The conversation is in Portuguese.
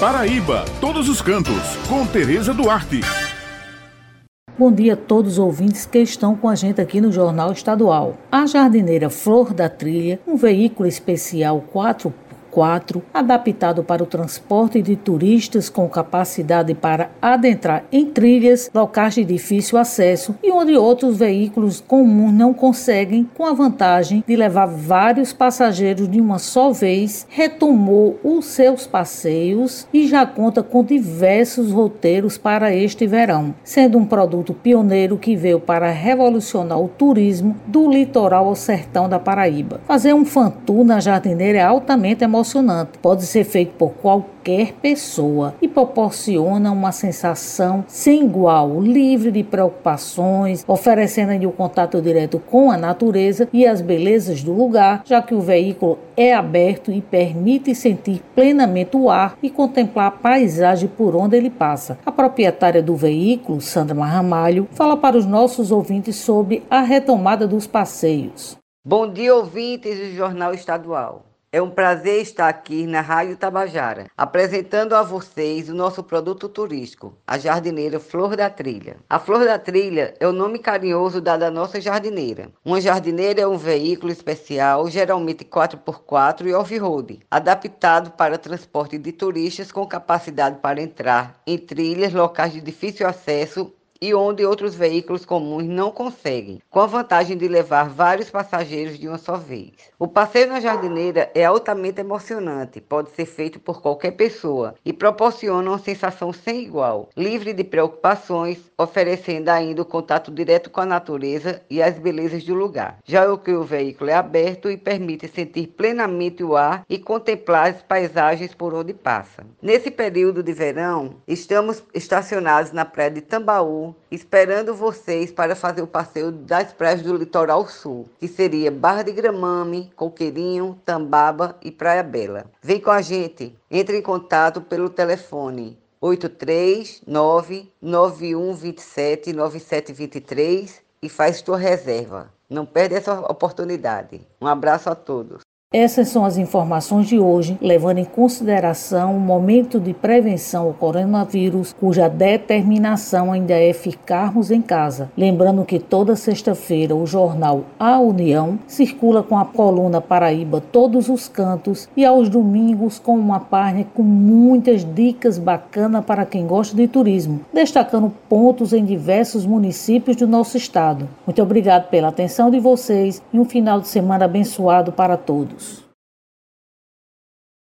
Paraíba, todos os cantos, com Tereza Duarte. Bom dia a todos os ouvintes que estão com a gente aqui no Jornal Estadual. A jardineira Flor da Trilha, um veículo especial 4 4, adaptado para o transporte de turistas com capacidade para adentrar em trilhas, locais de difícil acesso e onde outros veículos comuns não conseguem, com a vantagem de levar vários passageiros de uma só vez, retomou os seus passeios e já conta com diversos roteiros para este verão, sendo um produto pioneiro que veio para revolucionar o turismo do litoral ao sertão da Paraíba. Fazer um fantu na jardineira é altamente emocionante emocionante. Pode ser feito por qualquer pessoa e proporciona uma sensação sem igual, livre de preocupações, oferecendo o um contato direto com a natureza e as belezas do lugar, já que o veículo é aberto e permite sentir plenamente o ar e contemplar a paisagem por onde ele passa. A proprietária do veículo, Sandra Marramalho, fala para os nossos ouvintes sobre a retomada dos passeios. Bom dia, ouvintes do Jornal Estadual. É um prazer estar aqui na Rádio Tabajara, apresentando a vocês o nosso produto turístico, a jardineira Flor da Trilha. A Flor da Trilha é o nome carinhoso dado à nossa jardineira. Uma jardineira é um veículo especial, geralmente 4x4 e off-road, adaptado para transporte de turistas com capacidade para entrar em trilhas, locais de difícil acesso e onde outros veículos comuns não conseguem, com a vantagem de levar vários passageiros de uma só vez. O passeio na jardineira é altamente emocionante, pode ser feito por qualquer pessoa e proporciona uma sensação sem igual, livre de preocupações, oferecendo ainda o contato direto com a natureza e as belezas do lugar. Já o que o veículo é aberto e permite sentir plenamente o ar e contemplar as paisagens por onde passa. Nesse período de verão, estamos estacionados na praia de Tambaú, esperando vocês para fazer o passeio das praias do litoral sul, que seria Barra de Gramame, Coqueirinho, Tambaba e Praia Bela. Vem com a gente, entre em contato pelo telefone 839 9127 9723 e faz tua reserva. Não perde essa oportunidade. Um abraço a todos. Essas são as informações de hoje, levando em consideração o momento de prevenção ao coronavírus, cuja determinação ainda é ficarmos em casa. Lembrando que toda sexta-feira o jornal A União circula com a coluna Paraíba Todos os Cantos e aos domingos com uma página com muitas dicas bacanas para quem gosta de turismo, destacando pontos em diversos municípios do nosso estado. Muito obrigado pela atenção de vocês e um final de semana abençoado para todos.